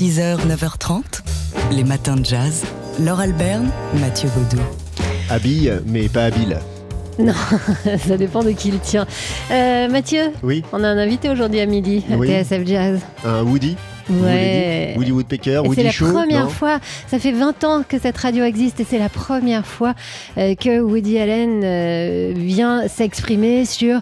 6h, 9h30, les matins de jazz. Laure Alberne, Mathieu Baudou. Habille, mais pas habile. Non, ça dépend de qui le tient. Euh, Mathieu, Oui, on a un invité aujourd'hui à midi à Oui. TSF Jazz. un Woody. Ouais. Woody Woodpecker, Et c'est Woody la Shaw. première fois, ça fait 20 ans que cette radio existe et c'est la première fois euh, que Woody Allen euh, vient s'exprimer sur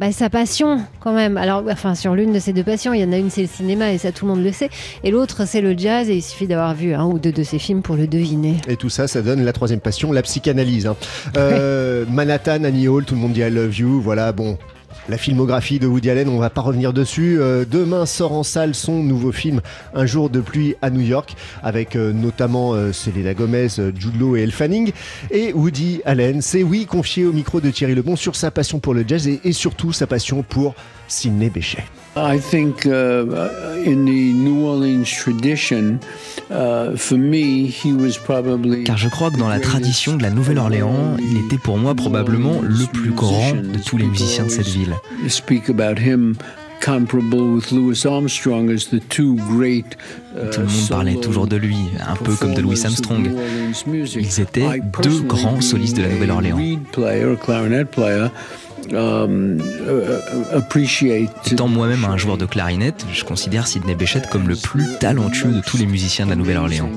bah, sa passion quand même. Alors, enfin, sur l'une de ses deux passions, il y en a une c'est le cinéma et ça tout le monde le sait, et l'autre c'est le jazz et il suffit d'avoir vu un ou deux de ses films pour le deviner. Et tout ça, ça donne la troisième passion, la psychanalyse. hein. Euh, Manhattan, Annie Hall, tout le monde dit I love you. Voilà, bon. La filmographie de Woody Allen, on va pas revenir dessus. Euh, demain sort en salle son nouveau film Un jour de pluie à New York, avec euh, notamment euh, Gomez, euh, Jude et Elle Fanning. Et Woody Allen s'est, oui, confié au micro de Thierry Lebon sur sa passion pour le jazz et surtout sa passion pour Sidney Bechet. I think uh, in the New Orleans tradition, uh, for me, he was probably. Car je crois que dans la tradition de la Nouvelle-Orléans, il était pour moi probablement le plus grand de tous les musiciens de cette ville. Uh, Tout le monde parlait toujours de lui, un peu comme de Louis Armstrong. Ils étaient deux grands solistes de la Nouvelle-Orléans. Um, uh, appreciate. Étant moi-même un joueur de clarinette, je considère Sidney Bechet comme le plus talentueux de tous les musiciens de la Nouvelle-Orléans.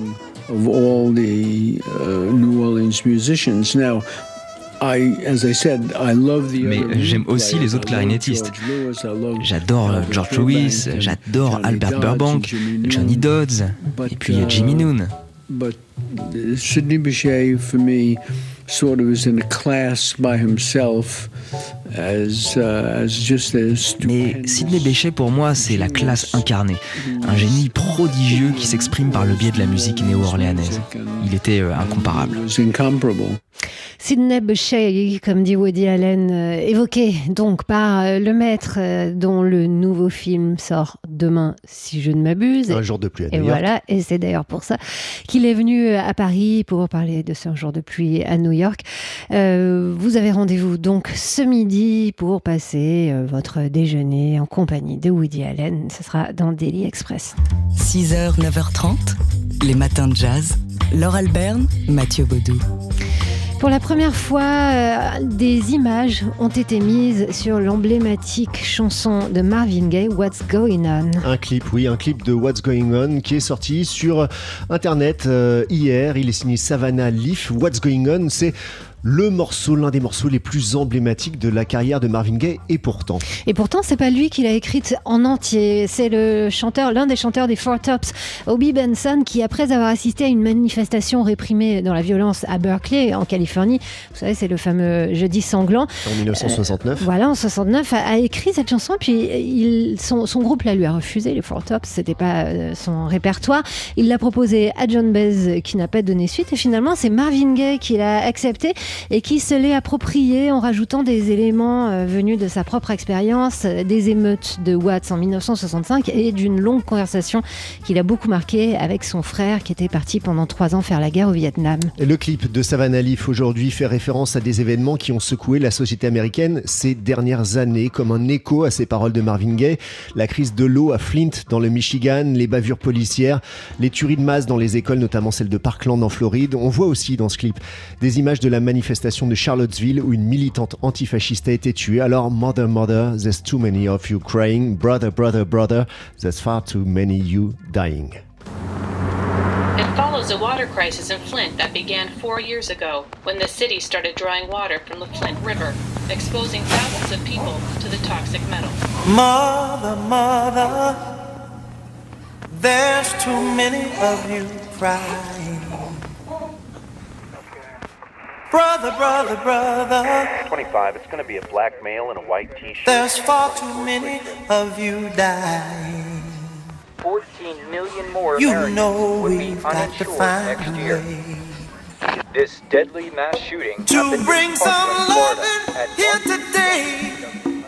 Of all the uh, New Orleans musicians. Now, I, as I said, I love the Mais j'aime aussi les autres clarinettistes. J'adore George Lewis, j'adore Johnny Albert Burbank, Jimmy Johnny Noon. Dodds, et puis euh, Jimmy uh, Noon. Uh, Sidney Bechet, for me, sort of is in a class by himself, as uh, as just as. Mais Sidney Bechet pour moi c'est la classe incarnée, un génie prodigieux qui s'exprime par le biais de la musique néo-orléanaise. Il était euh, incomparable. Sidney Bechet, comme dit Woody Allen, euh, évoqué donc par euh, le maître euh, dont le nouveau film sort demain, si je ne m'abuse. Un jour de pluie à Et New York. voilà, et c'est d'ailleurs pour ça qu'il est venu à Paris pour parler de ce jour de pluie à New York. Euh, vous avez rendez-vous donc ce midi pour passer euh, votre déjeuner en compagnie de Woody Allen. Ce sera dans Daily Express. 6h, 9h30, les matins de jazz. Laure Alberne, Mathieu Baudou. Pour la première fois, euh, des images ont été mises sur l'emblématique chanson de Marvin Gaye, What's Going On. Un clip, oui, un clip de What's Going On qui est sorti sur Internet euh, hier. Il est signé Savannah Leaf. What's Going On, c'est le morceau, l'un des morceaux les plus emblématiques de la carrière de Marvin Gaye. Et pourtant, Et pourtant, c'est pas lui qui l'a écrite en entier. C'est le chanteur, l'un des chanteurs des Four Tops, Obi Benson, qui après avoir assisté à une manifestation réprimée dans la violence à Berkeley, en Californie, vous savez, c'est le fameux jeudi sanglant. en 1969, Voilà, en 69, a, a écrit cette chanson, puis il, son, son groupe la lui a refusé, les Four Tops, c'était pas euh, son répertoire. Il l'a proposé à John Baez, qui n'a pas donné suite, et finalement, c'est Marvin Gaye qui l'a accepté et qui se l'est approprié en rajoutant des éléments euh, venus de sa propre expérience, des émeutes de Watts en 1965 et d'une longue conversation qu'il a beaucoup marqué avec son frère qui était parti pendant trois ans faire la guerre au Vietnam. Et Le clip de Savannah Leaf aujourd'hui fait référence à des événements qui ont secoué la société américaine ces dernières années, comme un écho à ces paroles de Marvin Gaye. La crise de l'eau à Flint dans le Michigan, les bavures policières, les tueries de masse dans les écoles, notamment celle de Parkland en Floride. On voit aussi dans ce clip des images de la manifestation de Charlottesville où une militante antifasciste a été tuée. Alors, Mother, Mother, there's too many of you crying. Brother, brother, brother, there's far too many you dying. It follows a water crisis in Flint that began four years ago when the city started drawing water from the Flint River, exposing thousands of people to the toxic metal. Mother, mother, there's too many of you crying. Brother, brother, brother, 25. It's going to be a black male in a white t-shirt. there's far too many of you dying. 14 million more You Americans know would be we've got to uninsured find next year. way This deadly mass shooting to happened bring in some Parkland, loving Florida, at here one- today.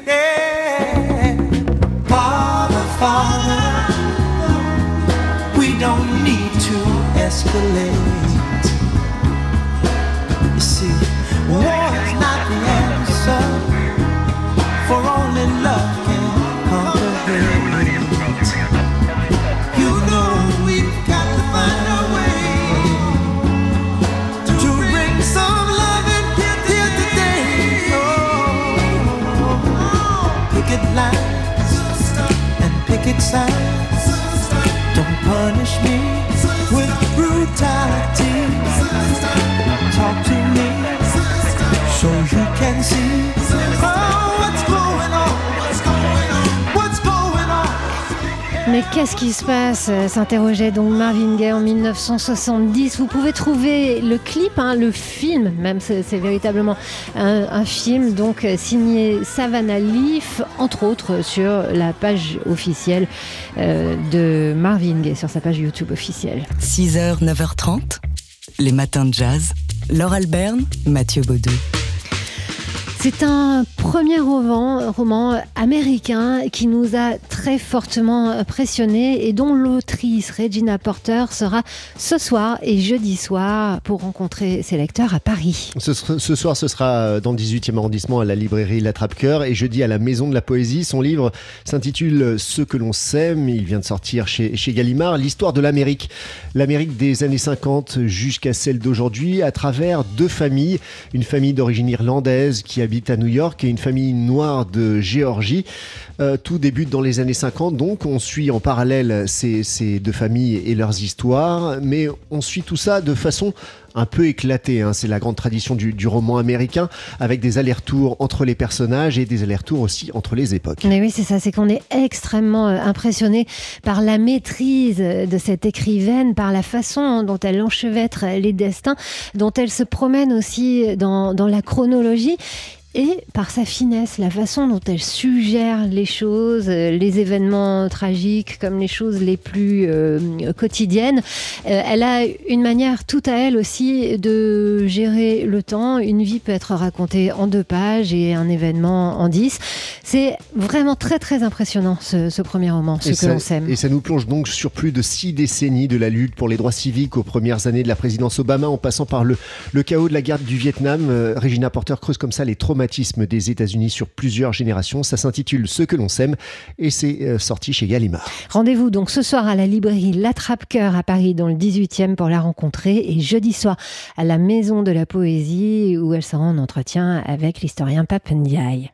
Yeah. Father, Father, we don't need to escalate. With brutality. Talk to me so you can see Mais qu'est-ce qui se passe euh, s'interrogeait donc Marvin Gaye en 1970. Vous pouvez trouver le clip, hein, le film, même c'est véritablement un, un film, donc euh, signé Savannah Leaf, entre autres sur la page officielle euh, de Marvin Gaye, sur sa page YouTube officielle. 6h, 9h30, les matins de jazz. Laure Alberne, Mathieu Baudou. C'est un premier roman, américain qui nous a très fortement impressionnés et dont l'autrice Regina Porter sera ce soir et jeudi soir pour rencontrer ses lecteurs à Paris. Ce, soir, ce sera euh, dans le 18e arrondissement à la librairie L'Attrape-Cœur et jeudi à la Maison de la Poésie. Son livre s'intitule Ce que l'on sème. Il vient de sortir chez, chez Gallimard. L'histoire de l'Amérique. L'Amérique des années 50 jusqu'à celle d'aujourd'hui à travers deux familles. Une famille d'origine irlandaise qui habite à New York et une famille noire de Géorgie. Euh, tout débute dans les années 50, donc on suit en parallèle ces, deux familles et leurs histoires, mais on suit tout ça de façon un peu éclatée. hein. C'est la grande tradition du, roman américain, avec des allers-retours entre les personnages et des allers-retours aussi entre les époques. Mais oui, c'est ça, c'est qu'on est extrêmement euh, impressionné par la maîtrise de cette écrivaine, par la façon dont elle enchevêtre euh, les destins, dont elle se promène aussi dans la chronologie. Et par sa finesse, la façon dont elle suggère les choses, euh, les événements tragiques comme les choses les plus euh, quotidiennes, euh, elle a une manière tout à elle aussi de gérer le temps. Une vie peut être racontée en deux pages et un événement en dix. C'est vraiment très très impressionnant ce, ce premier roman, ce Et que l'on sème. Et ça nous plonge donc sur plus de six décennies de la lutte pour les droits civiques aux premières années de la présidence Obama, en passant par le, le chaos de la guerre du Vietnam. Euh, Regina Porter creuse comme ça les traumatismes des États-Unis sur plusieurs générations. Ça s'intitule Ce que l'on sème et c'est euh, sorti chez Gallimard. Rendez-vous donc ce soir à la librairie L'Attrape-Cœur à Paris dans le 18e pour la rencontrer et jeudi soir à la Maison de la Poésie où elle sera en entretien avec l'historien Pape Ndiaye.